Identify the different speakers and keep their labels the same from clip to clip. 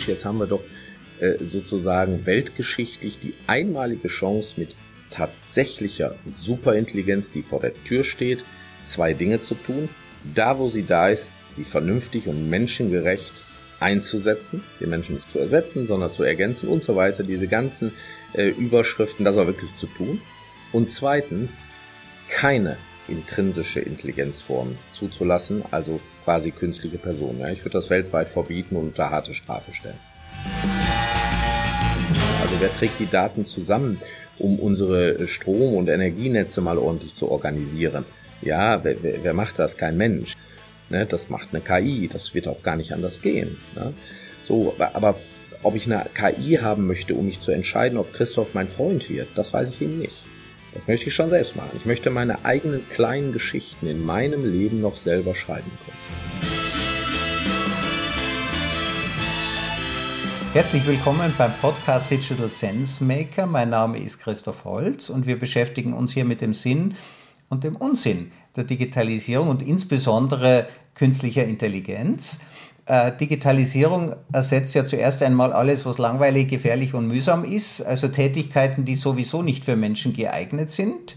Speaker 1: Mensch, jetzt haben wir doch äh, sozusagen weltgeschichtlich die einmalige Chance mit tatsächlicher Superintelligenz, die vor der Tür steht, zwei Dinge zu tun. Da, wo sie da ist, sie vernünftig und menschengerecht einzusetzen, den Menschen nicht zu ersetzen, sondern zu ergänzen und so weiter. Diese ganzen äh, Überschriften, das auch wirklich zu tun. Und zweitens, keine intrinsische Intelligenzform zuzulassen, also quasi künstliche Personen. Ich würde das weltweit verbieten und unter harte Strafe stellen. Also wer trägt die Daten zusammen, um unsere Strom- und Energienetze mal ordentlich zu organisieren? Ja, wer, wer macht das? Kein Mensch. Ne, das macht eine KI, das wird auch gar nicht anders gehen. Ne? So, aber ob ich eine KI haben möchte, um mich zu entscheiden, ob Christoph mein Freund wird, das weiß ich eben nicht. Das möchte ich schon selbst machen. Ich möchte meine eigenen kleinen Geschichten in meinem Leben noch selber schreiben können.
Speaker 2: Herzlich willkommen beim Podcast Digital Sense Maker. Mein Name ist Christoph Holz und wir beschäftigen uns hier mit dem Sinn und dem Unsinn der Digitalisierung und insbesondere künstlicher Intelligenz. Äh, Digitalisierung ersetzt ja zuerst einmal alles, was langweilig, gefährlich und mühsam ist, also Tätigkeiten, die sowieso nicht für Menschen geeignet sind.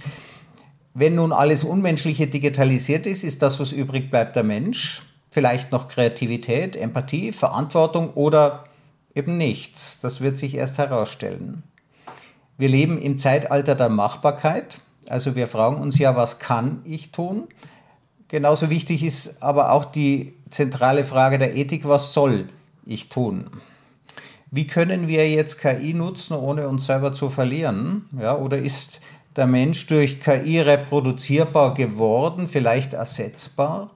Speaker 2: Wenn nun alles Unmenschliche digitalisiert ist, ist das, was übrig bleibt, der Mensch. Vielleicht noch Kreativität, Empathie, Verantwortung oder eben nichts. Das wird sich erst herausstellen. Wir leben im Zeitalter der Machbarkeit. Also wir fragen uns ja, was kann ich tun? Genauso wichtig ist aber auch die zentrale Frage der Ethik, was soll ich tun? Wie können wir jetzt KI nutzen, ohne uns selber zu verlieren? Ja, oder ist der Mensch durch KI reproduzierbar geworden, vielleicht ersetzbar?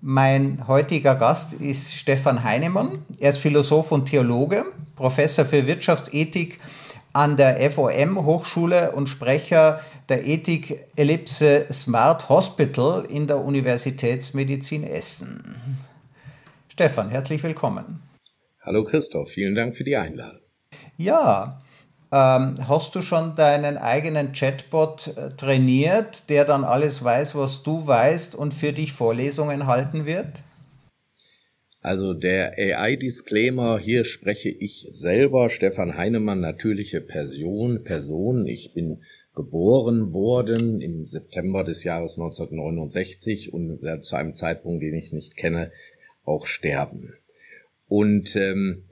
Speaker 2: Mein heutiger Gast ist Stefan Heinemann. Er ist Philosoph und Theologe, Professor für Wirtschaftsethik an der FOM Hochschule und Sprecher der Ethik-Ellipse Smart Hospital in der Universitätsmedizin Essen. Stefan, herzlich willkommen.
Speaker 1: Hallo Christoph, vielen Dank für die Einladung.
Speaker 2: Ja, ähm, hast du schon deinen eigenen Chatbot äh, trainiert, der dann alles weiß, was du weißt und für dich Vorlesungen halten wird?
Speaker 1: Also der AI-Disclaimer, hier spreche ich selber, Stefan Heinemann, natürliche Person, Person. Ich bin geboren worden im September des Jahres 1969 und zu einem Zeitpunkt, den ich nicht kenne, auch sterben. Und ähm,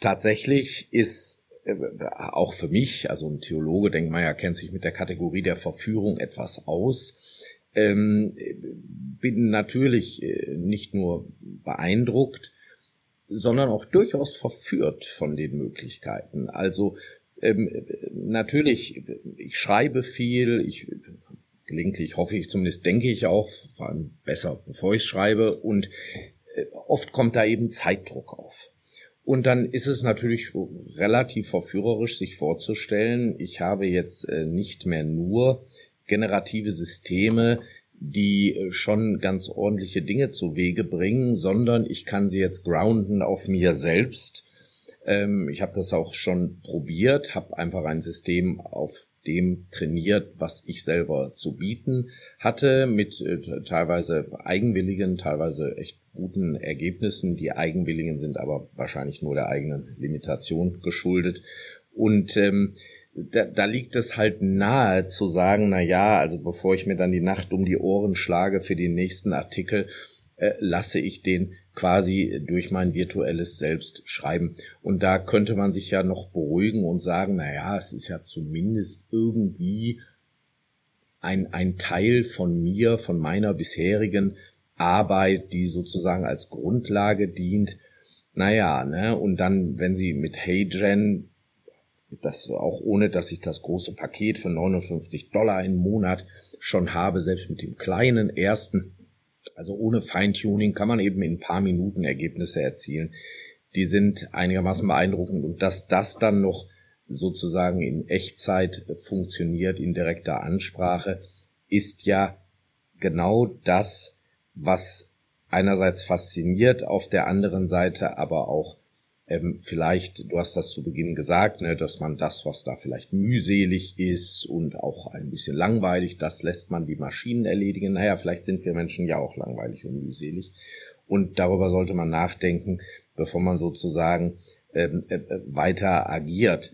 Speaker 1: tatsächlich ist äh, auch für mich, also ein Theologe, denkt man ja, kennt sich mit der Kategorie der Verführung etwas aus. Ähm, bin natürlich äh, nicht nur beeindruckt, sondern auch durchaus verführt von den Möglichkeiten. Also ähm, natürlich, ich schreibe viel, ich gelegentlich hoffe ich zumindest, denke ich auch, vor allem besser, bevor ich schreibe und äh, oft kommt da eben Zeitdruck auf. Und dann ist es natürlich relativ verführerisch, sich vorzustellen, ich habe jetzt äh, nicht mehr nur generative Systeme, die äh, schon ganz ordentliche Dinge zu Wege bringen, sondern ich kann sie jetzt grounden auf mir selbst. Ähm, ich habe das auch schon probiert, habe einfach ein System auf dem trainiert, was ich selber zu bieten hatte, mit äh, teilweise eigenwilligen, teilweise echt guten Ergebnissen. Die Eigenwilligen sind aber wahrscheinlich nur der eigenen Limitation geschuldet. Und ähm, da, da liegt es halt nahe zu sagen, na ja, also bevor ich mir dann die Nacht um die Ohren schlage für den nächsten Artikel, äh, lasse ich den quasi durch mein virtuelles Selbst schreiben. Und da könnte man sich ja noch beruhigen und sagen, na ja, es ist ja zumindest irgendwie ein, ein Teil von mir, von meiner bisherigen Arbeit, die sozusagen als Grundlage dient. Naja, ne, und dann, wenn Sie mit HeyGen, das auch ohne, dass ich das große Paket für 59 Dollar im Monat schon habe, selbst mit dem kleinen ersten, also ohne Feintuning kann man eben in ein paar Minuten Ergebnisse erzielen. Die sind einigermaßen beeindruckend und dass das dann noch sozusagen in Echtzeit funktioniert, in direkter Ansprache, ist ja genau das, was einerseits fasziniert, auf der anderen Seite aber auch ähm, vielleicht, du hast das zu Beginn gesagt, ne, dass man das, was da vielleicht mühselig ist und auch ein bisschen langweilig, das lässt man die Maschinen erledigen. Naja, vielleicht sind wir Menschen ja auch langweilig und mühselig. Und darüber sollte man nachdenken, bevor man sozusagen ähm, äh, weiter agiert.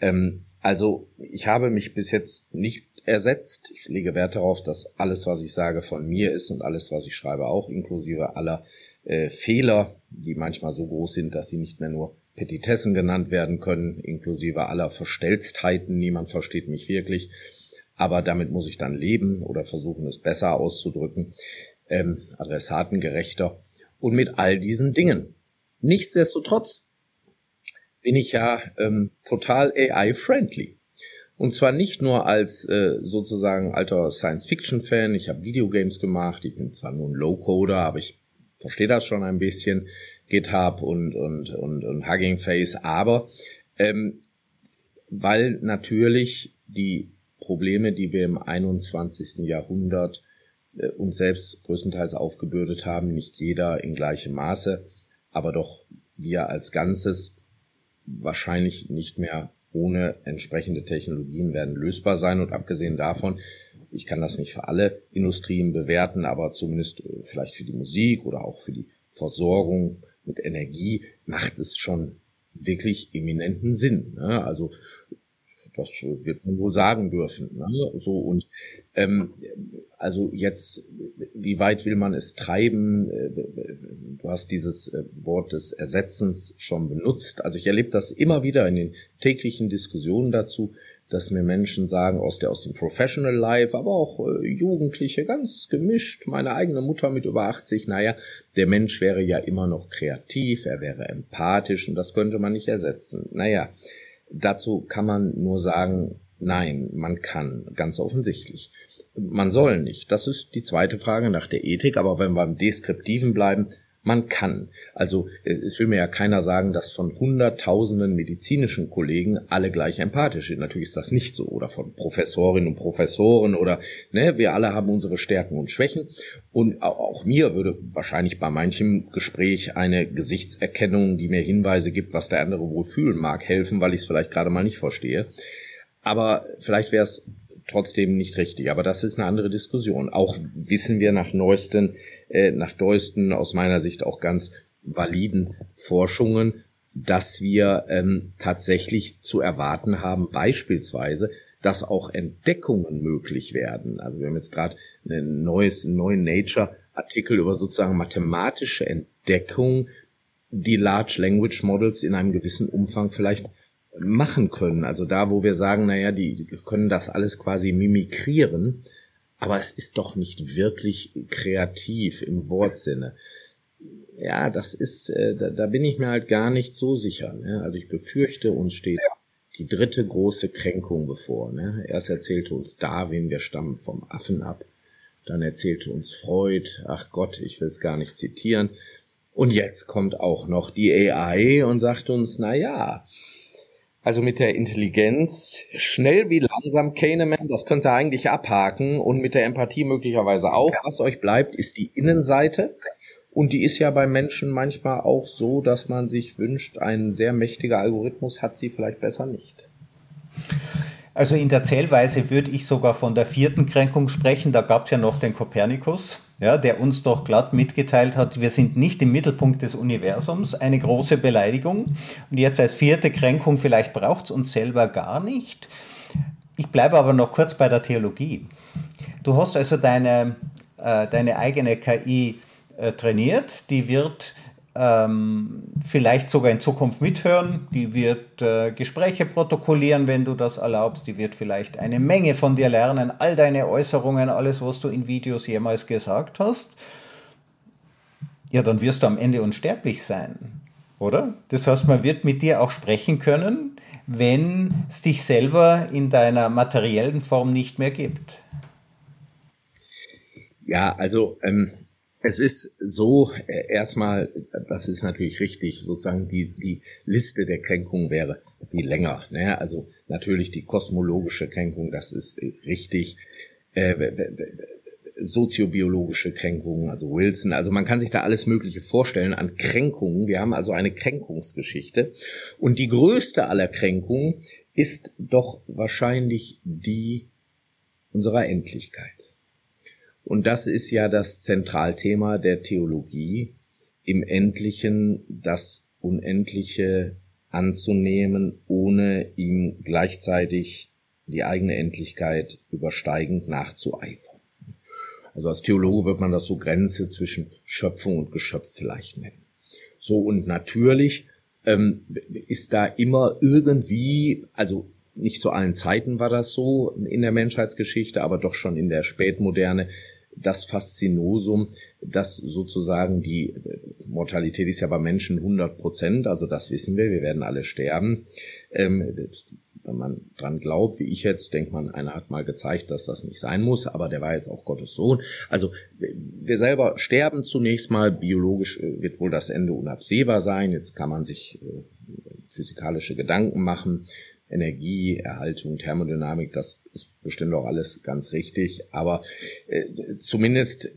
Speaker 1: Ähm, also ich habe mich bis jetzt nicht ersetzt. Ich lege Wert darauf, dass alles, was ich sage, von mir ist und alles, was ich schreibe, auch inklusive aller äh, Fehler, die manchmal so groß sind, dass sie nicht mehr nur Petitessen genannt werden können, inklusive aller Verstelltheiten. Niemand versteht mich wirklich. Aber damit muss ich dann leben oder versuchen, es besser auszudrücken, ähm, adressatengerechter und mit all diesen Dingen. Nichtsdestotrotz bin ich ja ähm, total AI-friendly. Und zwar nicht nur als äh, sozusagen alter Science-Fiction-Fan. Ich habe Videogames gemacht. Ich bin zwar nur ein Low-Coder, aber ich verstehe das schon ein bisschen. GitHub und, und, und, und Hugging Face. Aber ähm, weil natürlich die Probleme, die wir im 21. Jahrhundert äh, uns selbst größtenteils aufgebürdet haben, nicht jeder in gleichem Maße, aber doch wir als Ganzes wahrscheinlich nicht mehr ohne entsprechende Technologien werden lösbar sein. Und abgesehen davon, ich kann das nicht für alle Industrien bewerten, aber zumindest äh, vielleicht für die Musik oder auch für die Versorgung mit Energie macht es schon wirklich eminenten Sinn. Ne? Also das wird man wohl sagen dürfen. Ne? So und ähm, also jetzt, wie weit will man es treiben? Äh, du hast dieses äh, Wort des Ersetzens schon benutzt. Also ich erlebe das immer wieder in den täglichen Diskussionen dazu, dass mir Menschen sagen aus der aus dem Professional Life, aber auch äh, Jugendliche, ganz gemischt, meine eigene Mutter mit über 80, naja, der Mensch wäre ja immer noch kreativ, er wäre empathisch und das könnte man nicht ersetzen. Naja, dazu kann man nur sagen, nein, man kann, ganz offensichtlich. Man soll nicht. Das ist die zweite Frage nach der Ethik, aber wenn wir beim Deskriptiven bleiben, man kann. Also es will mir ja keiner sagen, dass von hunderttausenden medizinischen Kollegen alle gleich empathisch sind. Natürlich ist das nicht so. Oder von Professorinnen und Professoren oder ne, wir alle haben unsere Stärken und Schwächen. Und auch mir würde wahrscheinlich bei manchem Gespräch eine Gesichtserkennung, die mir Hinweise gibt, was der andere wohl fühlen mag, helfen, weil ich es vielleicht gerade mal nicht verstehe. Aber vielleicht wäre es trotzdem nicht richtig. Aber das ist eine andere Diskussion. Auch wissen wir nach neuesten, äh, nach neuesten, aus meiner Sicht auch ganz validen Forschungen, dass wir ähm, tatsächlich zu erwarten haben, beispielsweise, dass auch Entdeckungen möglich werden. Also wir haben jetzt gerade einen neues, einen neuen Nature-Artikel über sozusagen mathematische Entdeckung, die Large Language Models in einem gewissen Umfang vielleicht machen können. Also da, wo wir sagen, naja, die, die können das alles quasi mimikrieren, aber es ist doch nicht wirklich kreativ im Wortsinne. Ja, das ist, äh, da, da bin ich mir halt gar nicht so sicher. Ne? Also ich befürchte, uns steht die dritte große Kränkung bevor. Ne? Erst erzählte uns Darwin, wir stammen vom Affen ab. Dann erzählte uns Freud, ach Gott, ich will es gar nicht zitieren. Und jetzt kommt auch noch die AI und sagt uns, na ja, also mit der Intelligenz, schnell wie langsam Kahneman, das könnt ihr eigentlich abhaken und mit der Empathie möglicherweise auch. Was euch bleibt, ist die Innenseite. Und die ist ja bei Menschen manchmal auch so, dass man sich wünscht, ein sehr mächtiger Algorithmus hat sie vielleicht besser nicht.
Speaker 2: Also in der Zählweise würde ich sogar von der vierten Kränkung sprechen. Da gab es ja noch den Kopernikus, ja, der uns doch glatt mitgeteilt hat, wir sind nicht im Mittelpunkt des Universums. Eine große Beleidigung. Und jetzt als vierte Kränkung, vielleicht braucht es uns selber gar nicht. Ich bleibe aber noch kurz bei der Theologie. Du hast also deine, äh, deine eigene KI äh, trainiert, die wird ähm, vielleicht sogar in Zukunft mithören. Die wird äh, Gespräche protokollieren, wenn du das erlaubst. Die wird vielleicht eine Menge von dir lernen, all deine Äußerungen, alles, was du in Videos jemals gesagt hast. Ja, dann wirst du am Ende unsterblich sein, oder? Das heißt, man wird mit dir auch sprechen können, wenn es dich selber in deiner materiellen Form nicht mehr gibt.
Speaker 1: Ja, also ähm, es ist so, äh, erstmal, das ist natürlich richtig, sozusagen die, die Liste der Kränkungen wäre viel länger. Ne? Also natürlich die kosmologische Kränkung, das ist äh, richtig. Äh, soziobiologische Kränkungen, also Wilson. Also man kann sich da alles Mögliche vorstellen an Kränkungen. Wir haben also eine Kränkungsgeschichte. Und die größte aller Kränkungen ist doch wahrscheinlich die unserer Endlichkeit. Und das ist ja das Zentralthema der Theologie, im Endlichen das Unendliche anzunehmen, ohne ihm gleichzeitig die eigene Endlichkeit übersteigend nachzueifern. Also als Theologe wird man das so Grenze zwischen Schöpfung und Geschöpf vielleicht nennen. So und natürlich ähm, ist da immer irgendwie, also nicht zu allen Zeiten war das so in der Menschheitsgeschichte, aber doch schon in der Spätmoderne das Faszinosum, dass sozusagen die Mortalität ist ja bei Menschen 100 Prozent, also das wissen wir, wir werden alle sterben. Ähm, wenn man dran glaubt, wie ich jetzt, denkt man, einer hat mal gezeigt, dass das nicht sein muss, aber der war jetzt auch Gottes Sohn. Also wir selber sterben zunächst mal, biologisch äh, wird wohl das Ende unabsehbar sein. Jetzt kann man sich äh, physikalische Gedanken machen. Energie, Erhaltung, Thermodynamik, das ist bestimmt auch alles ganz richtig. Aber äh, zumindest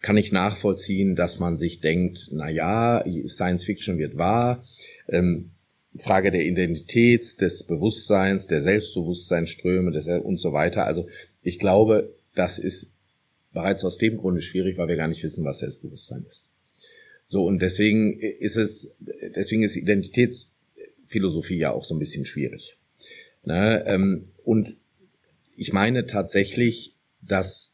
Speaker 1: kann ich nachvollziehen, dass man sich denkt, na ja, Science Fiction wird wahr. Ähm, Frage der Identität, des Bewusstseins, der Selbstbewusstseinsströme des, und so weiter. Also ich glaube, das ist bereits aus dem Grunde schwierig, weil wir gar nicht wissen, was Selbstbewusstsein ist. So, und deswegen ist es, deswegen ist Identitätsphilosophie ja auch so ein bisschen schwierig. Ne? Ähm, und ich meine tatsächlich, dass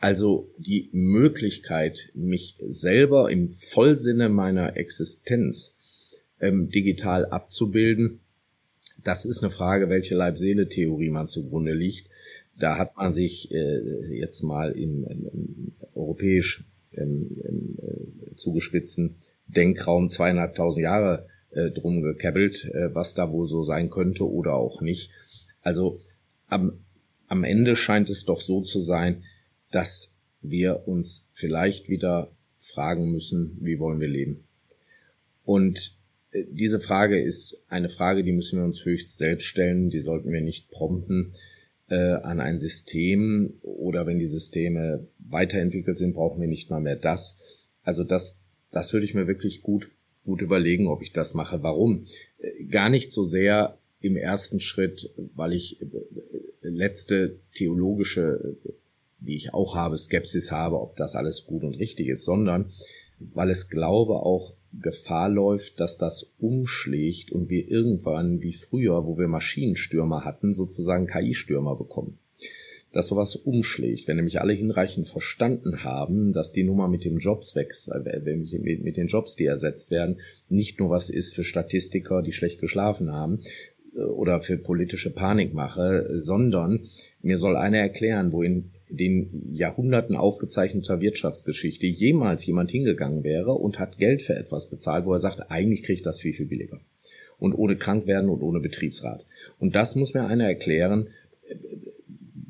Speaker 1: also die Möglichkeit, mich selber im Vollsinne meiner Existenz ähm, digital abzubilden. Das ist eine Frage, welche Leib-Seele-Theorie man zugrunde liegt. Da hat man sich äh, jetzt mal im, im europäisch ähm, äh, zugespitzten Denkraum zweieinhalbtausend Jahre äh, drum gekebbelt, äh, was da wohl so sein könnte oder auch nicht. Also am, am Ende scheint es doch so zu sein, dass wir uns vielleicht wieder fragen müssen, wie wollen wir leben? Und äh, diese Frage ist eine Frage, die müssen wir uns höchst selbst stellen. Die sollten wir nicht prompten äh, an ein System oder wenn die Systeme weiterentwickelt sind, brauchen wir nicht mal mehr das. Also das, das würde ich mir wirklich gut, gut überlegen, ob ich das mache. Warum? Äh, gar nicht so sehr im ersten Schritt, weil ich äh, letzte theologische, die ich auch habe, Skepsis habe, ob das alles gut und richtig ist, sondern weil es glaube auch Gefahr läuft, dass das umschlägt und wir irgendwann wie früher, wo wir Maschinenstürmer hatten, sozusagen KI-Stürmer bekommen. Dass sowas umschlägt, wenn nämlich alle hinreichend verstanden haben, dass die Nummer mit dem Jobs weg, äh, mit den Jobs, die ersetzt werden, nicht nur was ist für Statistiker, die schlecht geschlafen haben, äh, oder für politische Panikmache, sondern mir soll einer erklären, wohin den Jahrhunderten aufgezeichneter Wirtschaftsgeschichte jemals jemand hingegangen wäre und hat Geld für etwas bezahlt, wo er sagt, eigentlich kriegt das viel, viel billiger. Und ohne krank werden und ohne Betriebsrat. Und das muss mir einer erklären,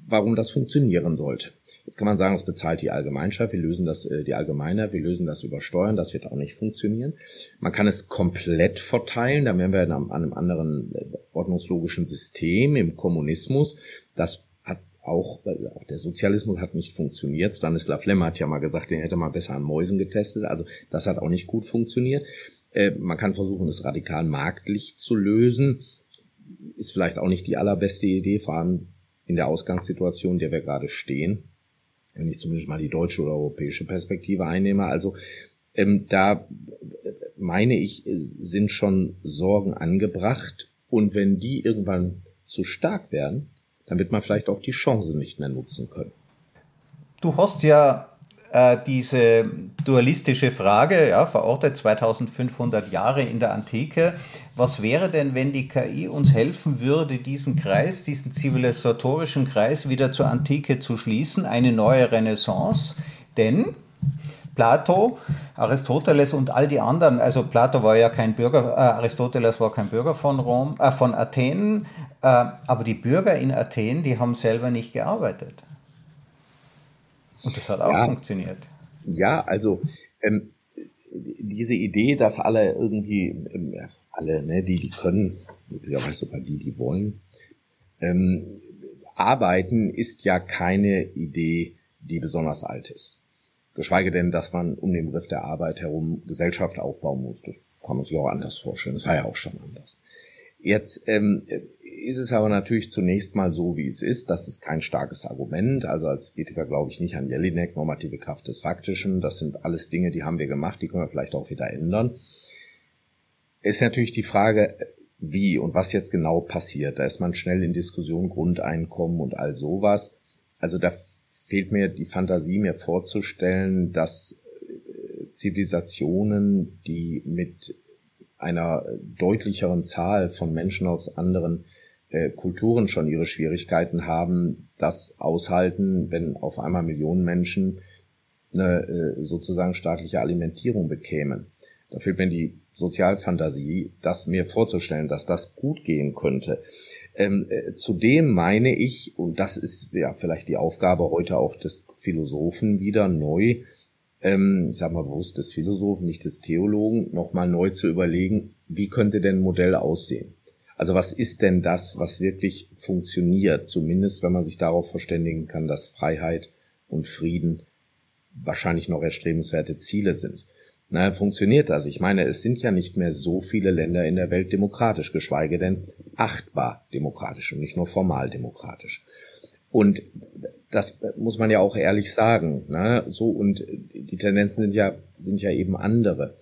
Speaker 1: warum das funktionieren sollte. Jetzt kann man sagen, es bezahlt die Allgemeinschaft, wir lösen das, äh, die Allgemeiner, wir lösen das über Steuern, das wird auch nicht funktionieren. Man kann es komplett verteilen, da wären wir an einem anderen äh, ordnungslogischen System im Kommunismus. Das auch, auch der Sozialismus hat nicht funktioniert. Stanislav Lem hat ja mal gesagt, den hätte man besser an Mäusen getestet. Also das hat auch nicht gut funktioniert. Äh, man kann versuchen, es radikal marktlich zu lösen. Ist vielleicht auch nicht die allerbeste Idee, vor allem in der Ausgangssituation, in der wir gerade stehen. Wenn ich zumindest mal die deutsche oder europäische Perspektive einnehme. Also ähm, da meine ich, sind schon Sorgen angebracht. Und wenn die irgendwann zu stark werden, dann wird man vielleicht auch die Chance nicht mehr nutzen können.
Speaker 2: Du hast ja äh, diese dualistische Frage, ja, verortet 2500 Jahre in der Antike. Was wäre denn, wenn die KI uns helfen würde, diesen Kreis, diesen zivilisatorischen Kreis wieder zur Antike zu schließen, eine neue Renaissance? Denn Plato, Aristoteles und all die anderen, also Plato war ja kein Bürger, äh, Aristoteles war kein Bürger von Rom, äh, von Athen, äh, aber die Bürger in Athen, die haben selber nicht gearbeitet. Und das hat auch ja, funktioniert.
Speaker 1: Ja, also ähm, diese Idee, dass alle irgendwie, ähm, alle, ne, die, die können, weiß sogar die, die wollen, ähm, arbeiten, ist ja keine Idee, die besonders alt ist. Geschweige denn, dass man um den Begriff der Arbeit herum Gesellschaft aufbauen musste. Kann man sich auch anders vorstellen. Das war ja auch schon anders. Jetzt ähm, ist es aber natürlich zunächst mal so, wie es ist. Das ist kein starkes Argument. Also als Ethiker glaube ich nicht an Jelinek, normative Kraft des Faktischen. Das sind alles Dinge, die haben wir gemacht, die können wir vielleicht auch wieder ändern. ist natürlich die Frage, wie und was jetzt genau passiert. Da ist man schnell in Diskussion, Grundeinkommen und all sowas. Also da fehlt mir die Fantasie, mir vorzustellen, dass äh, Zivilisationen, die mit einer deutlicheren Zahl von Menschen aus anderen äh, Kulturen schon ihre Schwierigkeiten haben, das aushalten, wenn auf einmal Millionen Menschen eine äh, sozusagen staatliche Alimentierung bekämen. Da fehlt mir die Sozialfantasie, das mir vorzustellen, dass das gut gehen könnte. Ähm, äh, zudem meine ich, und das ist ja vielleicht die Aufgabe heute auch des Philosophen wieder neu, ähm, ich sage mal bewusst des Philosophen, nicht des Theologen, nochmal neu zu überlegen, wie könnte denn ein Modell aussehen? Also was ist denn das, was wirklich funktioniert? Zumindest, wenn man sich darauf verständigen kann, dass Freiheit und Frieden wahrscheinlich noch erstrebenswerte Ziele sind. Na, funktioniert das? Ich meine, es sind ja nicht mehr so viele Länder in der Welt demokratisch, geschweige denn achtbar demokratisch und nicht nur formal demokratisch. Und das muss man ja auch ehrlich sagen. Ne? So und die Tendenzen sind ja sind ja eben andere.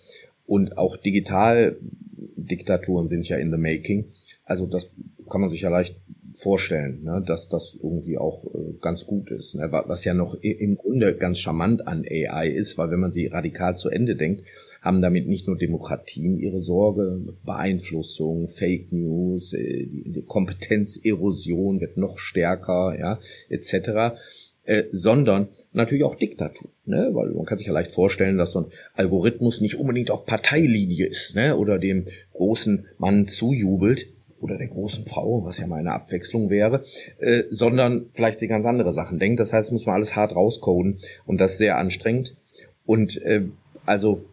Speaker 1: Und auch Digitaldiktaturen sind ja in the making. Also das kann man sich ja leicht vorstellen, ne, dass das irgendwie auch äh, ganz gut ist. Ne, was ja noch im Grunde ganz charmant an AI ist, weil wenn man sie radikal zu Ende denkt, haben damit nicht nur Demokratien ihre Sorge, Beeinflussung, Fake News, äh, die, Kompetenzerosion wird noch stärker, ja, etc. Äh, sondern natürlich auch Diktatur, ne? weil man kann sich ja leicht vorstellen, dass so ein Algorithmus nicht unbedingt auf Parteilinie ist ne? oder dem großen Mann zujubelt, oder der großen Frau, was ja mal eine Abwechslung wäre, äh, sondern vielleicht sich ganz andere Sachen denkt. Das heißt, muss man alles hart rauscoden und das ist sehr anstrengend. Und äh, also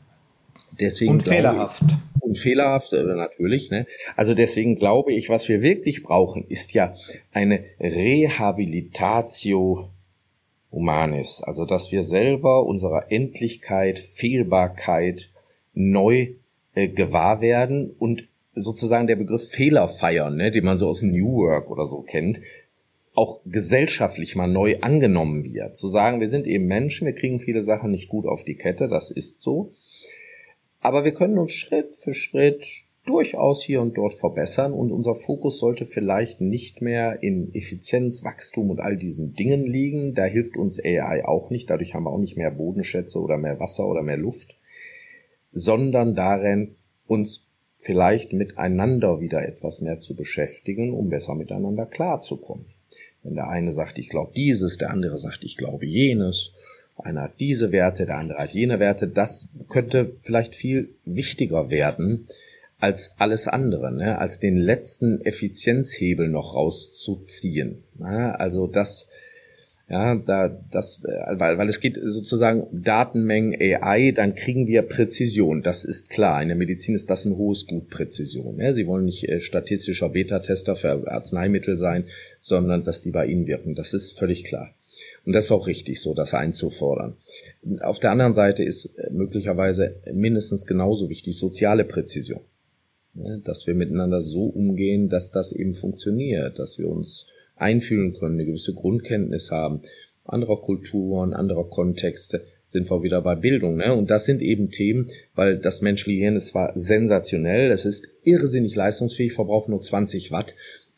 Speaker 1: deswegen.
Speaker 2: Und fehlerhaft.
Speaker 1: Ich, und fehlerhaft, äh, natürlich. Ne? Also deswegen glaube ich, was wir wirklich brauchen, ist ja eine Rehabilitatio Humanis. Also dass wir selber unserer Endlichkeit, Fehlbarkeit neu äh, gewahr werden und sozusagen der Begriff Fehler feiern, ne, den man so aus dem New Work oder so kennt, auch gesellschaftlich mal neu angenommen wird. Zu sagen, wir sind eben Menschen, wir kriegen viele Sachen nicht gut auf die Kette, das ist so. Aber wir können uns Schritt für Schritt durchaus hier und dort verbessern und unser Fokus sollte vielleicht nicht mehr in Effizienz, Wachstum und all diesen Dingen liegen. Da hilft uns AI auch nicht. Dadurch haben wir auch nicht mehr Bodenschätze oder mehr Wasser oder mehr Luft, sondern darin, uns vielleicht miteinander wieder etwas mehr zu beschäftigen, um besser miteinander klarzukommen. Wenn der eine sagt, ich glaube dieses, der andere sagt, ich glaube jenes, einer hat diese Werte, der andere hat jene Werte, das könnte vielleicht viel wichtiger werden als alles andere, ne? als den letzten Effizienzhebel noch rauszuziehen. Ne? Also das, ja, da, das, äh, weil, weil es geht sozusagen Datenmengen AI, dann kriegen wir Präzision. Das ist klar. In der Medizin ist das ein hohes Gut, Präzision. Ja, Sie wollen nicht äh, statistischer Beta-Tester für Arzneimittel sein, sondern dass die bei Ihnen wirken. Das ist völlig klar. Und das ist auch richtig, so das einzufordern. Auf der anderen Seite ist äh, möglicherweise mindestens genauso wichtig soziale Präzision. Ja, dass wir miteinander so umgehen, dass das eben funktioniert, dass wir uns einfühlen können, eine gewisse Grundkenntnis haben, anderer Kulturen, anderer Kontexte, sind wir wieder bei Bildung. Ne? Und das sind eben Themen, weil das menschliche Hirn ist zwar sensationell, es ist irrsinnig leistungsfähig, verbraucht nur 20 Watt,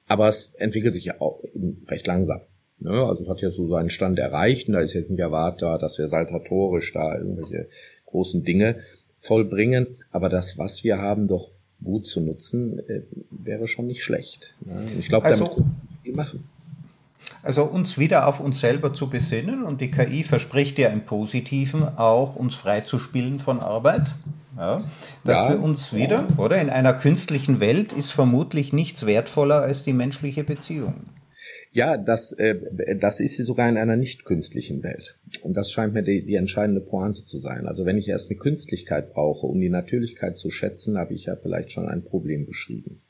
Speaker 1: aber es entwickelt sich ja auch recht langsam. Ne? Also es hat ja so seinen Stand erreicht und da ist jetzt nicht erwartbar, dass wir saltatorisch da irgendwelche großen Dinge vollbringen, aber das, was wir haben, doch gut zu nutzen, äh, wäre schon nicht schlecht. Ne? Ich glaube, damit also, viel machen.
Speaker 2: Also uns wieder auf uns selber zu besinnen und die KI verspricht ja im Positiven auch, uns freizuspielen von Arbeit. Ja, dass ja, wir uns wieder, oder in einer künstlichen Welt ist vermutlich nichts wertvoller als die menschliche Beziehung.
Speaker 1: Ja, das, äh, das ist sie sogar in einer nicht künstlichen Welt. Und das scheint mir die, die entscheidende Pointe zu sein. Also wenn ich erst eine Künstlichkeit brauche, um die Natürlichkeit zu schätzen, habe ich ja vielleicht schon ein Problem beschrieben.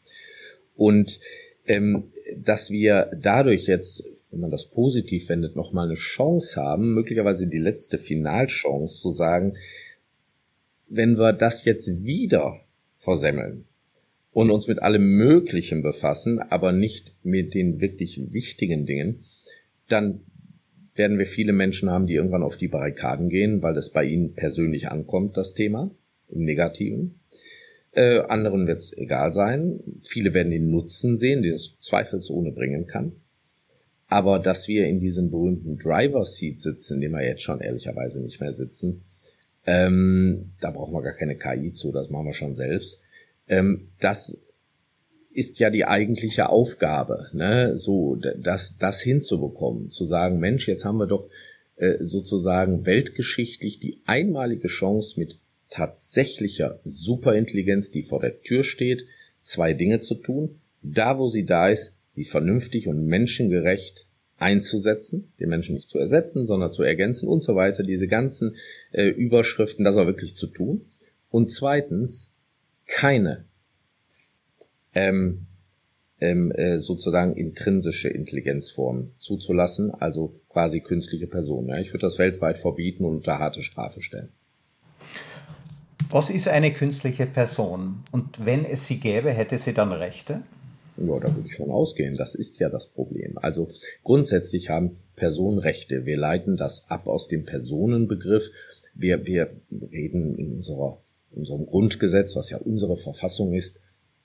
Speaker 1: Und ähm, dass wir dadurch jetzt, wenn man das positiv wendet, nochmal eine Chance haben, möglicherweise die letzte Finalchance zu sagen, wenn wir das jetzt wieder versemmeln und uns mit allem Möglichen befassen, aber nicht mit den wirklich wichtigen Dingen, dann werden wir viele Menschen haben, die irgendwann auf die Barrikaden gehen, weil es bei ihnen persönlich ankommt, das Thema, im Negativen Äh, anderen wird es egal sein. Viele werden den Nutzen sehen, den es zweifelsohne bringen kann. Aber dass wir in diesem berühmten Driver Seat sitzen, in dem wir jetzt schon ehrlicherweise nicht mehr sitzen, ähm, da brauchen wir gar keine KI zu, das machen wir schon selbst. Ähm, das ist ja die eigentliche Aufgabe, ne? so das, das hinzubekommen, zu sagen, Mensch, jetzt haben wir doch äh, sozusagen weltgeschichtlich die einmalige Chance mit tatsächlicher Superintelligenz, die vor der Tür steht, zwei Dinge zu tun. Da, wo sie da ist, sie vernünftig und menschengerecht einzusetzen, den Menschen nicht zu ersetzen, sondern zu ergänzen und so weiter, diese ganzen äh, Überschriften, das auch wirklich zu tun. Und zweitens, keine ähm, ähm, äh, sozusagen intrinsische Intelligenzform zuzulassen, also quasi künstliche Personen. Ja. Ich würde das weltweit verbieten und unter harte Strafe stellen.
Speaker 2: Was ist eine künstliche Person? Und wenn es sie gäbe, hätte sie dann Rechte?
Speaker 1: Ja, da würde ich von ausgehen. Das ist ja das Problem. Also grundsätzlich haben Personen Rechte. Wir leiten das ab aus dem Personenbegriff. Wir, wir reden in unserer, unserem Grundgesetz, was ja unsere Verfassung ist,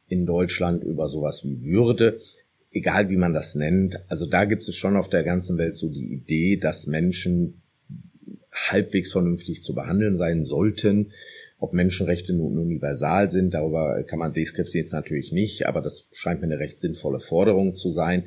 Speaker 1: in Deutschland über sowas wie Würde, egal wie man das nennt. Also da gibt es schon auf der ganzen Welt so die Idee, dass Menschen halbwegs vernünftig zu behandeln sein sollten. Ob Menschenrechte nun universal sind, darüber kann man deskriptieren natürlich nicht, aber das scheint mir eine recht sinnvolle Forderung zu sein.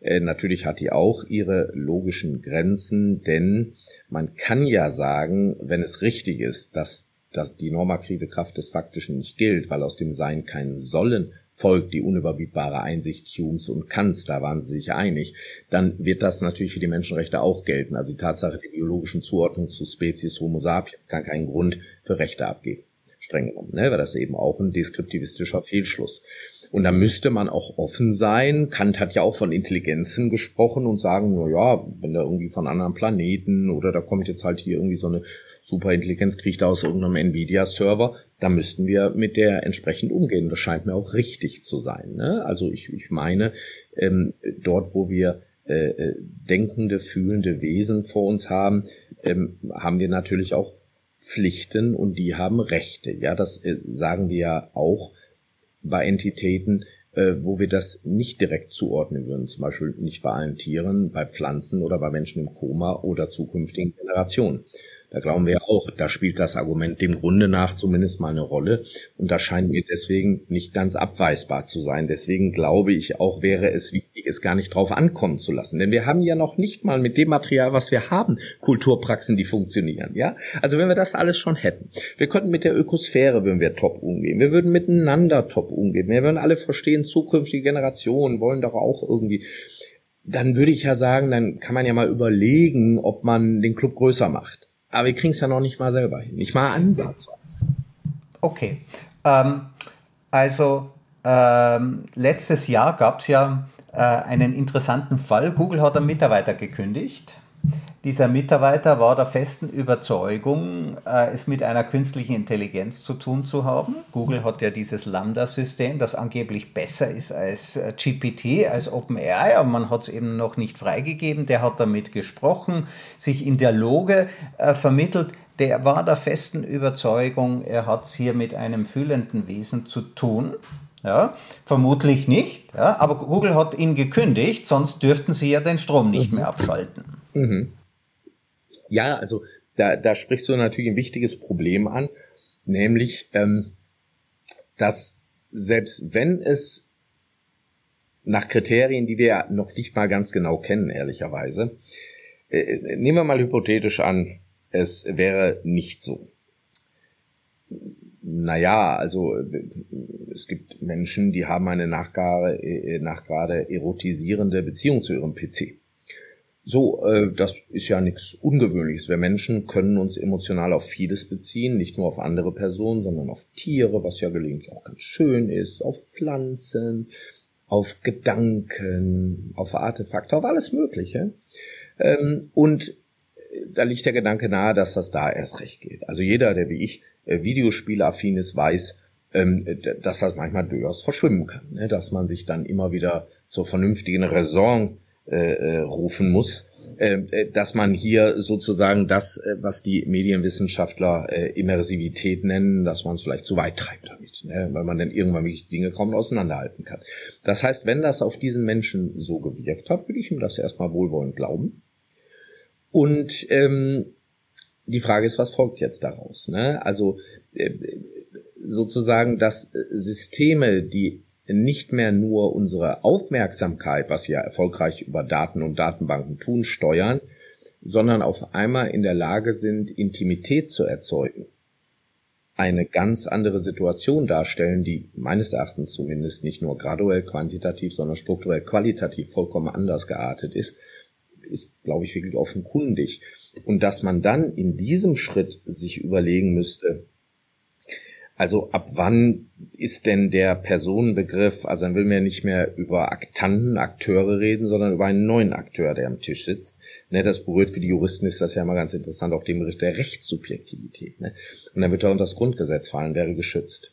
Speaker 1: Äh, natürlich hat die auch ihre logischen Grenzen, denn man kann ja sagen, wenn es richtig ist, dass dass die normative Kraft des Faktischen nicht gilt, weil aus dem Sein kein Sollen folgt, die unüberbietbare Einsicht Humes und Kants, da waren sie sich einig, dann wird das natürlich für die Menschenrechte auch gelten. Also die Tatsache der biologischen Zuordnung zu Spezies Homo sapiens kann keinen Grund für Rechte abgeben. Streng genommen, ne? weil das eben auch ein deskriptivistischer Fehlschluss. Und da müsste man auch offen sein. Kant hat ja auch von Intelligenzen gesprochen und sagen, na ja, wenn da irgendwie von anderen Planeten oder da kommt jetzt halt hier irgendwie so eine Superintelligenz, kriegt aus irgendeinem Nvidia-Server, da müssten wir mit der entsprechend umgehen. Das scheint mir auch richtig zu sein. Ne? Also ich, ich meine, ähm, dort, wo wir äh, äh denkende, fühlende Wesen vor uns haben, ähm, haben wir natürlich auch Pflichten und die haben Rechte. Ja, das äh, sagen wir ja auch bei Entitäten, äh, wo wir das nicht direkt zuordnen würden. Zum Beispiel nicht bei allen Tieren, bei Pflanzen oder bei Menschen im Koma oder zukünftigen Generationen. Da glauben wir auch, da spielt das Argument dem Grunde nach zumindest mal eine Rolle. Und das scheint mir deswegen nicht ganz abweisbar zu sein. Deswegen glaube ich auch, wäre es wichtig, es gar nicht drauf ankommen zu lassen. Denn wir haben ja noch nicht mal mit dem Material, was wir haben, Kulturpraxen, die funktionieren. Ja, also wenn wir das alles schon hätten, wir könnten mit der Ökosphäre würden wir top umgehen. Wir würden miteinander top umgehen. Wir würden alle verstehen, zukünftige Generationen wollen doch auch irgendwie dann würde ich ja sagen, dann kann man ja mal überlegen, ob man den Club größer macht. Aber wir kriegen es ja noch nicht mal selber hin. Nicht mal ansatzweise.
Speaker 2: Okay. Ähm, also ähm, letztes Jahr gab es ja äh, einen interessanten Fall. Google hat einen Mitarbeiter gekündigt. Dieser Mitarbeiter war der festen Überzeugung, äh, es mit einer künstlichen Intelligenz zu tun zu haben. Google hat ja dieses Lambda-System, das angeblich besser ist als äh, GPT, als OpenAI, aber man hat es eben noch nicht freigegeben. Der hat damit gesprochen, sich in Dialoge äh, vermittelt. Der war der festen Überzeugung, er hat es hier mit einem fühlenden Wesen zu tun. Ja, vermutlich nicht, ja, aber Google hat ihn gekündigt, sonst dürften sie ja den Strom nicht mehr abschalten. Mhm.
Speaker 1: Ja, also da, da sprichst du natürlich ein wichtiges Problem an, nämlich, ähm, dass selbst wenn es nach Kriterien, die wir noch nicht mal ganz genau kennen, ehrlicherweise, äh, nehmen wir mal hypothetisch an, es wäre nicht so. Naja, also es gibt Menschen, die haben eine nachgrade, äh, nachgrade erotisierende Beziehung zu ihrem PC. So, äh, das ist ja nichts Ungewöhnliches. Wir Menschen können uns emotional auf vieles beziehen, nicht nur auf andere Personen, sondern auf Tiere, was ja gelegentlich auch ganz schön ist, auf Pflanzen, auf Gedanken, auf Artefakte, auf alles Mögliche. Ähm, und äh, da liegt der Gedanke nahe, dass das da erst recht geht. Also jeder, der wie ich äh, Videospielaffin ist, weiß, ähm, dass das manchmal durchaus verschwimmen kann, ne? dass man sich dann immer wieder zur vernünftigen Raison äh, äh, rufen muss äh, äh, dass man hier sozusagen das, äh, was die Medienwissenschaftler äh, Immersivität nennen, dass man es vielleicht zu weit treibt damit, ne? weil man dann irgendwann wirklich Dinge kaum auseinanderhalten kann. Das heißt, wenn das auf diesen Menschen so gewirkt hat, würde ich ihm das erstmal wohlwollend glauben. Und ähm, die Frage ist, was folgt jetzt daraus? Ne? Also äh, sozusagen, dass Systeme, die nicht mehr nur unsere Aufmerksamkeit, was wir erfolgreich über Daten und Datenbanken tun, steuern, sondern auf einmal in der Lage sind, Intimität zu erzeugen, eine ganz andere Situation darstellen, die meines Erachtens zumindest nicht nur graduell quantitativ, sondern strukturell qualitativ vollkommen anders geartet ist, ist, glaube ich, wirklich offenkundig. Und dass man dann in diesem Schritt sich überlegen müsste, also ab wann ist denn der Personenbegriff, also dann will man ja nicht mehr über Aktanten, Akteure reden, sondern über einen neuen Akteur, der am Tisch sitzt. Ne, das berührt für die Juristen ist das ja mal ganz interessant, auch den Begriff der Rechtssubjektivität. Ne? Und dann wird er unter das Grundgesetz fallen, wäre geschützt.